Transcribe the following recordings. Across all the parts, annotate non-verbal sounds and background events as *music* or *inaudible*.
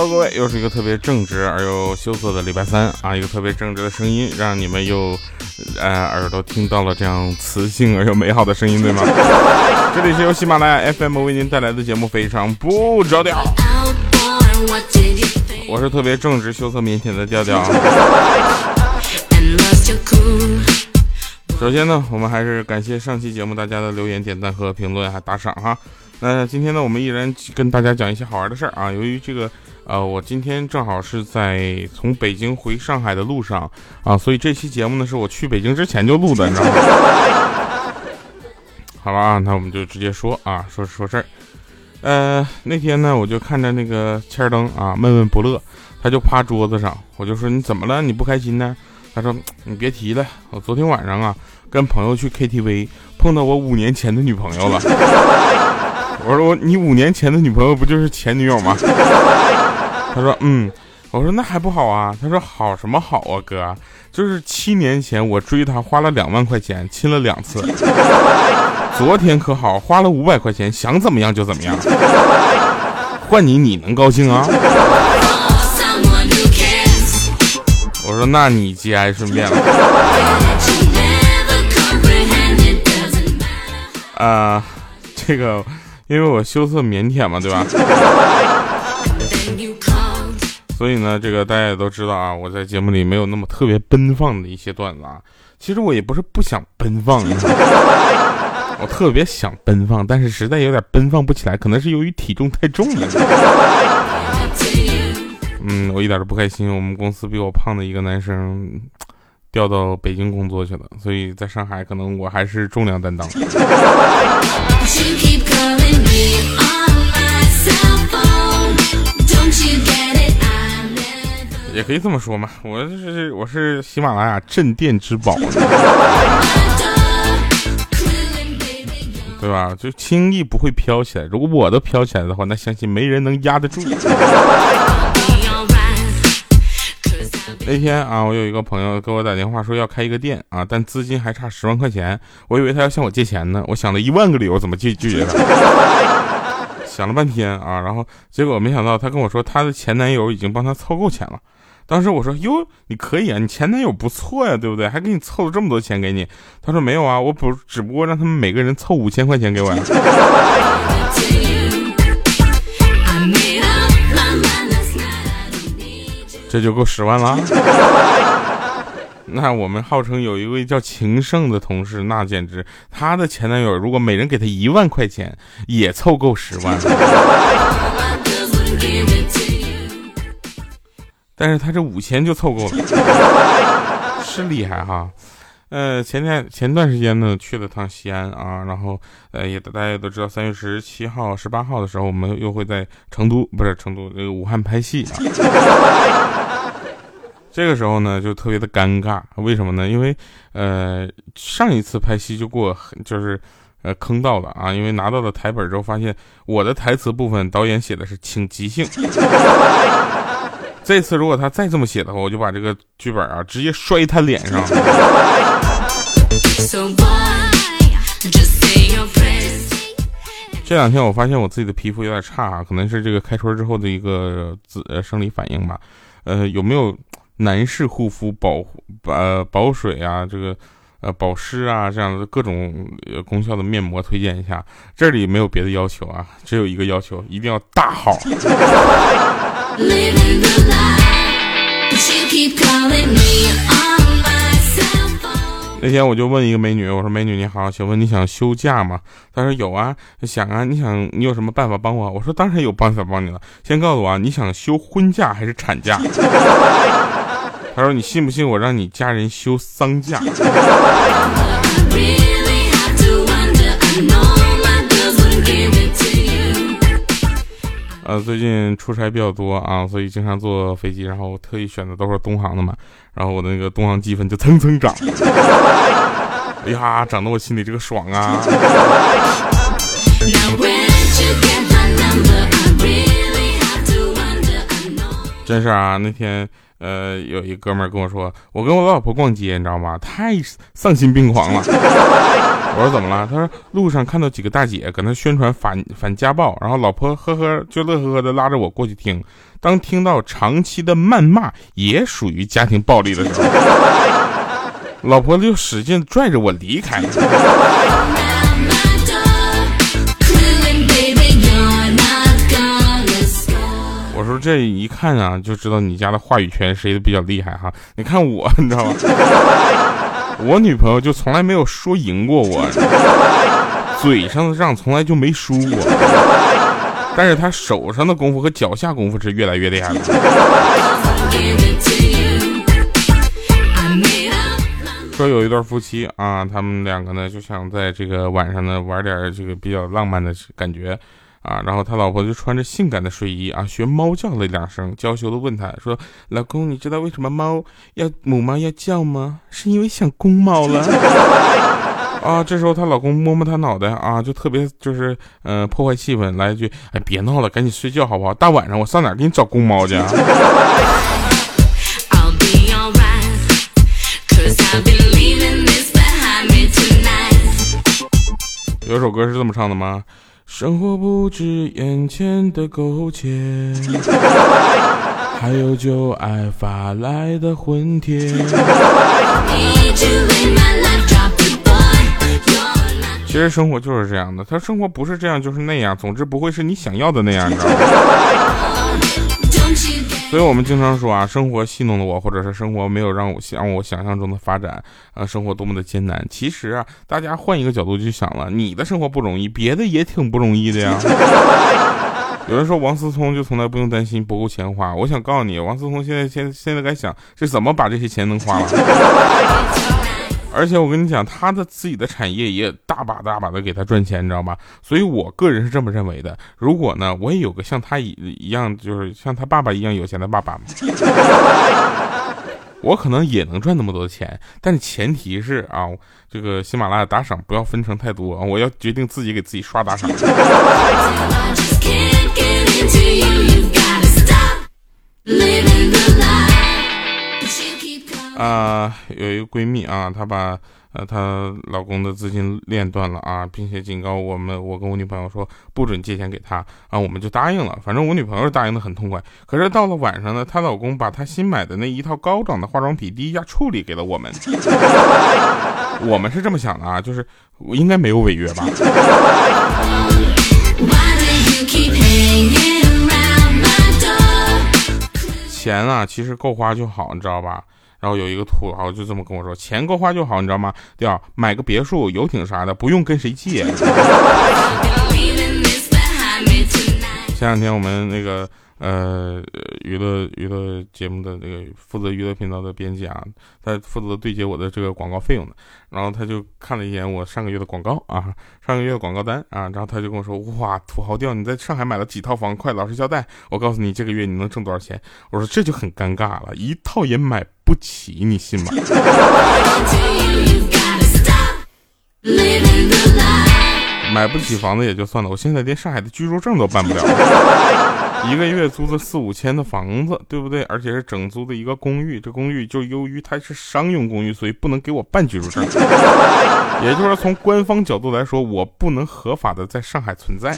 Hello，各位，又是一个特别正直而又羞涩的礼拜三啊！一个特别正直的声音，让你们又呃耳朵听到了这样磁性而又美好的声音，对吗？*laughs* 这里是由喜马拉雅 FM 为您带来的节目，非常不着调。我是特别正直、羞涩、腼腆的调调。首先呢，我们还是感谢上期节目大家的留言、点赞和评论，还打赏哈。那今天呢，我们依然跟大家讲一些好玩的事儿啊。由于这个，呃，我今天正好是在从北京回上海的路上啊，所以这期节目呢是我去北京之前就录的，你知道吗？*laughs* 好了啊，那我们就直接说啊，说说事儿。呃，那天呢，我就看着那个千灯啊，闷闷不乐，他就趴桌子上，我就说你怎么了？你不开心呢？他说你别提了，我昨天晚上啊，跟朋友去 KTV，碰到我五年前的女朋友了。*laughs* 我说我你五年前的女朋友不就是前女友吗？*laughs* 他说嗯，我说那还不好啊。他说好什么好啊哥，就是七年前我追她花了两万块钱亲了两次，*laughs* 昨天可好花了五百块钱想怎么样就怎么样，换你你能高兴啊？我说那你节哀顺变了。啊，这个。因为我羞涩腼腆嘛，对吧？所以呢，这个大家也都知道啊，我在节目里没有那么特别奔放的一些段子啊。其实我也不是不想奔放，*laughs* 我特别想奔放，但是实在有点奔放不起来，可能是由于体重太重了。嗯，我一点都不开心。我们公司比我胖的一个男生调到北京工作去了，所以在上海可能我还是重量担当。*laughs* 也可以这么说嘛，我是我是喜马拉雅镇店之宝，*laughs* 对吧？就轻易不会飘起来。如果我都飘起来的话，那相信没人能压得住。那天啊，我有一个朋友给我打电话说要开一个店啊，但资金还差十万块钱。我以为他要向我借钱呢，我想了一万个理由怎么拒拒绝他。想了半天啊，然后结果没想到他跟我说他的前男友已经帮他凑够钱了。当时我说哟，你可以啊，你前男友不错呀，对不对？还给你凑了这么多钱给你。他说没有啊，我不只不过让他们每个人凑五千块钱给我呀。这就够十万了。那我们号称有一位叫情圣的同事，那简直他的前男友如果每人给他一万块钱，也凑够十万。但是他这五千就凑够了，*laughs* 是厉害哈。呃，前天前段时间呢去了趟西安啊，然后呃也大家也都知道，三月十七号、十八号的时候，我们又会在成都不是成都这个武汉拍戏啊。*laughs* 这个时候呢就特别的尴尬，为什么呢？因为呃上一次拍戏就给我就是呃坑到了啊，因为拿到了台本之后发现我的台词部分导演写的是请即兴。*laughs* 这次如果他再这么写的话，我就把这个剧本啊直接摔他脸上。这两天我发现我自己的皮肤有点差，可能是这个开春之后的一个自呃生理反应吧。呃，有没有男士护肤保护呃保水啊，这个呃保湿啊这样的各种功效的面膜推荐一下？这里没有别的要求啊，只有一个要求，一定要大号。那天我就问一个美女，我说：“美女你好，请问你想休假吗？”她说：“有啊，想啊，你想你有什么办法帮我？”我说：“当然有办法帮你了，先告诉我啊，你想休婚假还是产假？”他说：“你信不信我让你家人休丧假？” *laughs* 呃，最近出差比较多啊，所以经常坐飞机，然后特意选的都是东航的嘛，然后我的那个东航积分就蹭蹭涨，哎呀，涨得我心里这个爽啊！真是啊，那天呃，有一哥们跟我说，我跟我老婆逛街，你知道吗？太丧心病狂了。*laughs* 我说怎么了？他说路上看到几个大姐搁那宣传反反家暴，然后老婆呵呵就乐呵呵的拉着我过去听。当听到长期的谩骂也属于家庭暴力的时候，老婆就使劲拽着我离开了。我说这一看啊，就知道你家的话语权谁的比较厉害哈。你看我，你知道吗？我女朋友就从来没有说赢过我，嘴上的仗从来就没输过，但是她手上的功夫和脚下功夫是越来越厉害了。说有一对夫妻啊，他们两个呢就想在这个晚上呢玩点这个比较浪漫的感觉。啊，然后他老婆就穿着性感的睡衣啊，学猫叫了两声，娇羞的问他说：“老公，你知道为什么猫要母猫要叫吗？是因为想公猫了。*laughs* ”啊，这时候她老公摸摸她脑袋啊，就特别就是嗯破坏气氛，来一句：“哎，别闹了，赶紧睡觉好不好？大晚上我上哪给你找公猫去？”啊有首歌是这么唱的吗？生活不止眼前的苟且，*laughs* 还有旧爱发来的魂帖。其实生活就是这样的，他生活不是这样就是那样，总之不会是你想要的那样，你知道吗？所以我们经常说啊，生活戏弄了我，或者是生活没有让我像我想象中的发展，啊，生活多么的艰难。其实啊，大家换一个角度去想了，你的生活不容易，别的也挺不容易的呀。*laughs* 有人说王思聪就从来不用担心不够钱花，我想告诉你，王思聪现在现现在该想是怎么把这些钱能花了。而且我跟你讲，他的自己的产业也大把大把的给他赚钱，你知道吧？所以我个人是这么认为的。如果呢，我也有个像他一一样，就是像他爸爸一样有钱的爸爸，*laughs* 我可能也能赚那么多钱。但是前提是啊，这个喜马拉雅打赏不要分成太多啊，我要决定自己给自己刷打赏。*laughs* 啊，有一个闺蜜啊，她把呃她老公的资金链断了啊，并且警告我们，我跟我女朋友说不准借钱给她啊，我们就答应了。反正我女朋友答应的很痛快。可是到了晚上呢，她老公把她新买的那一套高档的化妆品低价处理给了我们。*laughs* 我们是这么想的啊，就是应该没有违约吧？*laughs* 钱啊，其实够花就好，你知道吧？然后有一个土豪就这么跟我说：“钱够花就好，你知道吗？第二，买个别墅、游艇啥的，不用跟谁借。*laughs* ”前两天我们那个呃娱乐娱乐节目的那个负责娱乐频道的编辑啊，他负责对接我的这个广告费用的，然后他就看了一眼我上个月的广告啊，上个月的广告单啊，然后他就跟我说：“哇，土豪掉，你在上海买了几套房？快老实交代，我告诉你这个月你能挣多少钱。”我说这就很尴尬了，一套也买不起，你信吗？*laughs* 买不起房子也就算了，我现在连上海的居住证都办不了。一个月租的四五千的房子，对不对？而且是整租的一个公寓，这公寓就由于它是商用公寓，所以不能给我办居住证。也就是说，从官方角度来说，我不能合法的在上海存在。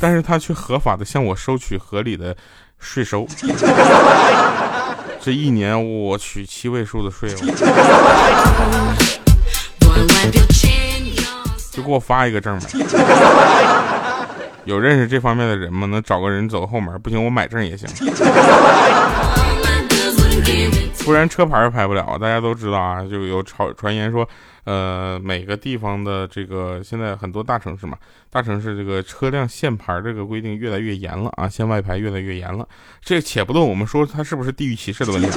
但是他却合法的向我收取合理的税收。这一年我取七位数的税，就给我发一个证呗。*laughs* 有认识这方面的人吗？能找个人走后门？不行，我买证也行。不然车牌儿拍不了。大家都知道啊，就有传传言说。呃，每个地方的这个现在很多大城市嘛，大城市这个车辆限牌这个规定越来越严了啊，限外牌越来越严了。这且不论我们说它是不是地域歧视的问题，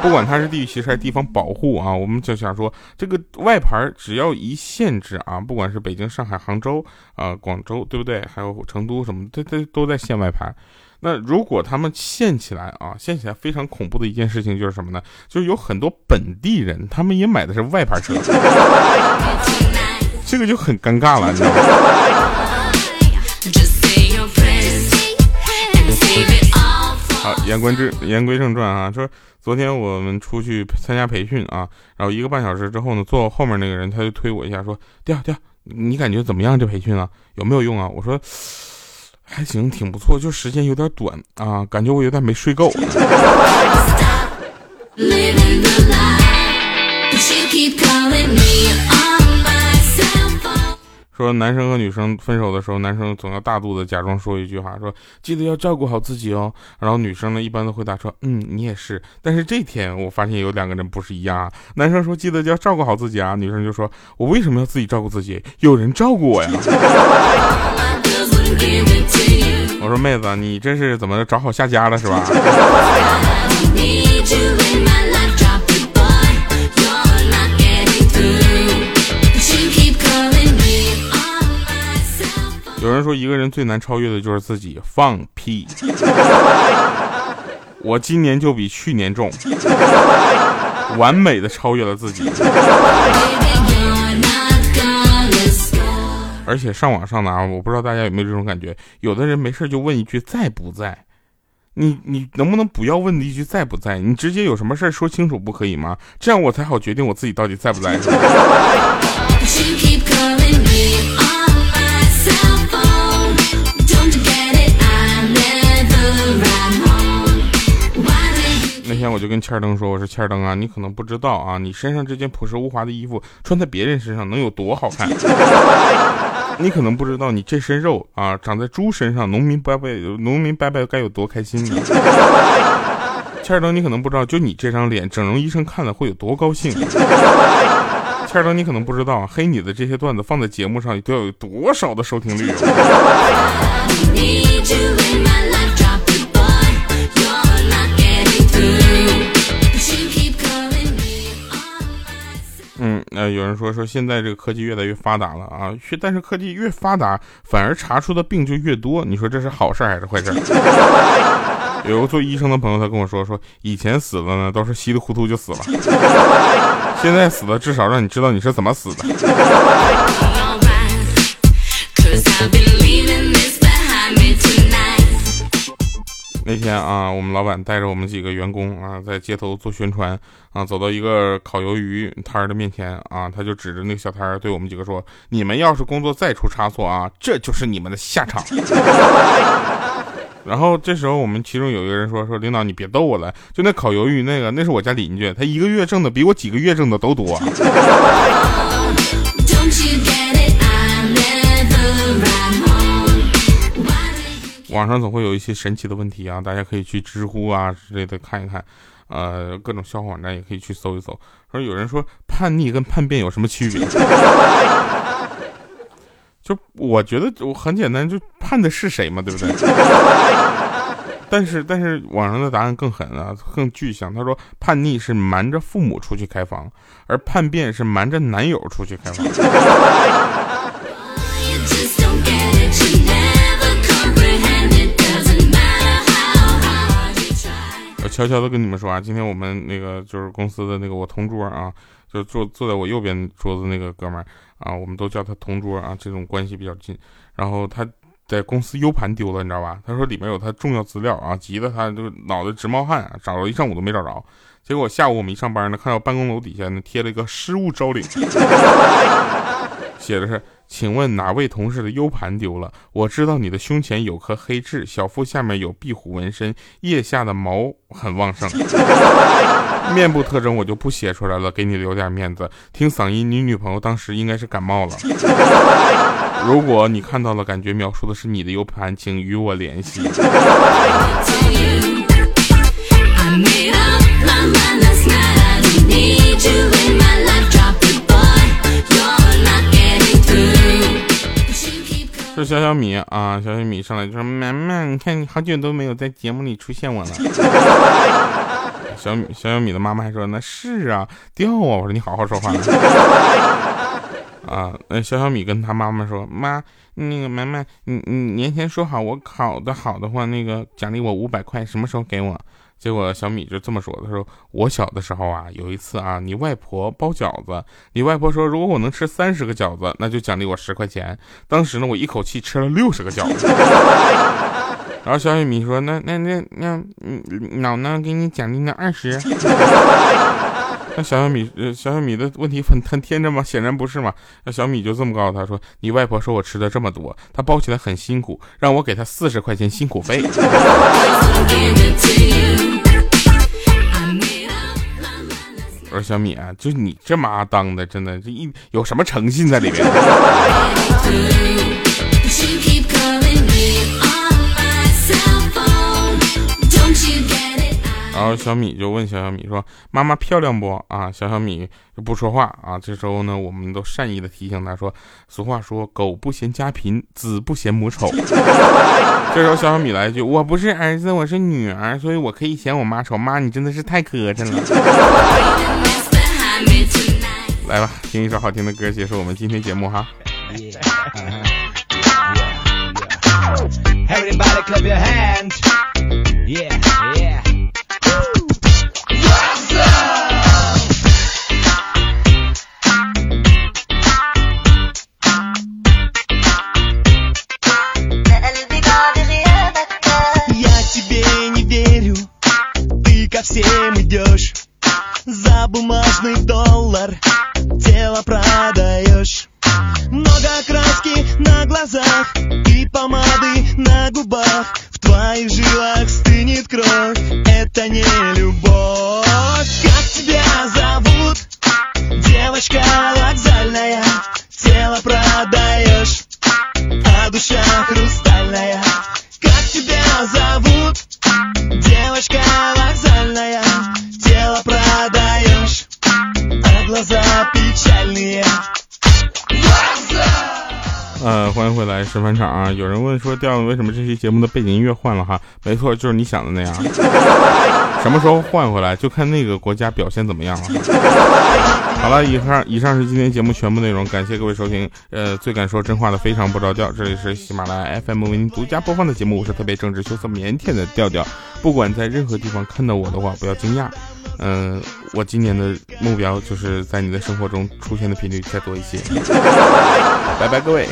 不管它是地域歧视还是地方保护啊，我们就想说，这个外牌只要一限制啊，不管是北京、上海、杭州啊、广州，对不对？还有成都什么，它它都在限外牌。那如果他们限起来啊，限起来非常恐怖的一件事情就是什么呢？就是有很多本地人，他们也买的是外牌车，*laughs* 这个就很尴尬了，你知道吗？好，言归正言归正传啊，说昨天我们出去参加培训啊，然后一个半小时之后呢，坐我后面那个人他就推我一下，说：“掉掉，你感觉怎么样？这培训啊，有没有用啊？”我说：“还行，挺不错，就时间有点短啊，感觉我有点没睡够。”说男生和女生分手的时候，男生总要大度的假装说一句话，说记得要照顾好自己哦。然后女生呢，一般都回答说，嗯，你也是。但是这天我发现有两个人不是一样啊。男生说记得要照顾好自己啊，女生就说，我为什么要自己照顾自己？有人照顾我呀。*laughs* 我说妹子，你这是怎么找好下家了是吧？*laughs* 有人说，一个人最难超越的就是自己。放屁！*laughs* 我今年就比去年重，完美的超越了自己。而且上网上呢，我不知道大家有没有这种感觉，有的人没事就问一句在不在？你你能不能不要问一句在不在？你直接有什么事说清楚不可以吗？这样我才好决定我自己到底在不在。*laughs* 天我就跟千灯说：“我说千灯啊，你可能不知道啊，你身上这件朴实无华的衣服穿在别人身上能有多好看？*laughs* 你可能不知道，你这身肉啊长在猪身上，农民伯伯农民伯伯该有多开心呢？*laughs* 欠儿登，你可能不知道，就你这张脸，整容医生看了会有多高兴？千灯，你可能不知道，黑你的这些段子放在节目上都要有多少的收听率？” *laughs* 呃，有人说说现在这个科技越来越发达了啊，但是科技越发达，反而查出的病就越多。你说这是好事还是坏事？*laughs* 有个做医生的朋友，他跟我说说，以前死的呢都是稀里糊涂就死了，*laughs* 现在死的至少让你知道你是怎么死的。那天啊，我们老板带着我们几个员工啊，在街头做宣传啊，走到一个烤鱿鱼摊儿的面前啊，他就指着那个小摊儿对我们几个说：“你们要是工作再出差错啊，这就是你们的下场。*laughs* ”然后这时候我们其中有一个人说：“说领导你别逗我了，就那烤鱿鱼那个，那是我家邻居，他一个月挣的比我几个月挣的都多。”网上总会有一些神奇的问题啊，大家可以去知乎啊之类的看一看，呃，各种笑话网站也可以去搜一搜。说有人说叛逆跟叛变有什么区别？*laughs* 就我觉得我很简单，就叛的是谁嘛，对不对？但是但是网上的答案更狠啊，更具象。他说叛逆是瞒着父母出去开房，而叛变是瞒着男友出去开房。悄悄的跟你们说啊，今天我们那个就是公司的那个我同桌啊，就坐坐在我右边桌子那个哥们儿啊，我们都叫他同桌啊，这种关系比较近。然后他在公司 U 盘丢了，你知道吧？他说里面有他重要资料啊，急得他就脑袋直冒汗，找了一上午都没找着。结果下午我们一上班呢，看到办公楼底下呢贴了一个失物招领，写的是。请问哪位同事的 U 盘丢了？我知道你的胸前有颗黑痣，小腹下面有壁虎纹身，腋下的毛很旺盛。*laughs* 面部特征我就不写出来了，给你留点面子。听嗓音，你女朋友当时应该是感冒了。*laughs* 如果你看到了，感觉描述的是你的 U 盘，请与我联系。说小小米啊，小小米上来就说：“妈妈，你看你好久都没有在节目里出现我了。*laughs* ”小米小小米的妈妈还说：“那是啊，掉啊！”我说：“你好好说话。*laughs* ”啊，那小小米跟他妈妈说：“妈，那个妈妈，你你年前说好我考的好的话，那个奖励我五百块，什么时候给我？”结果小米就这么说：“他说我小的时候啊，有一次啊，你外婆包饺子，你外婆说如果我能吃三十个饺子，那就奖励我十块钱。当时呢，我一口气吃了六十个饺子。*laughs* 然后小米说：那那那那，嗯，姥姥给你奖励那二十。”那小小米，呃，小小米的问题很很天真吗？显然不是嘛。那小米就这么告诉他说：“你外婆说我吃的这么多，她包起来很辛苦，让我给她四十块钱辛苦费。*laughs* ”我说小米啊，就你这妈当的，真的这一有什么诚信在里面？*laughs* 然后小米就问小小米说：“妈妈漂亮不啊？”小小米就不说话啊。这时候呢，我们都善意的提醒他说：“俗话说，狗不嫌家贫，子不嫌母丑。*laughs* ”这时候小小米来一句：“我不是儿子，我是女儿，所以我可以嫌我妈丑。妈，你真的是太磕碜了。”来吧，听一首好听的歌，结束我们今天节目哈。*laughs* 呃，欢迎回来十分场啊！有人问说，调为什么这期节目的背景音乐换了哈？没错，就是你想的那样。*laughs* 什么时候换回来，就看那个国家表现怎么样了。好了，以上以上是今天节目全部内容，感谢各位收听。呃，最敢说真话的，非常不着调。这里是喜马拉雅 FM 为您独家播放的节目，我是特别正直，羞涩腼腆的调调。不管在任何地方看到我的话，不要惊讶。嗯，我今年的目标就是在你的生活中出现的频率再多一些。拜拜，各位。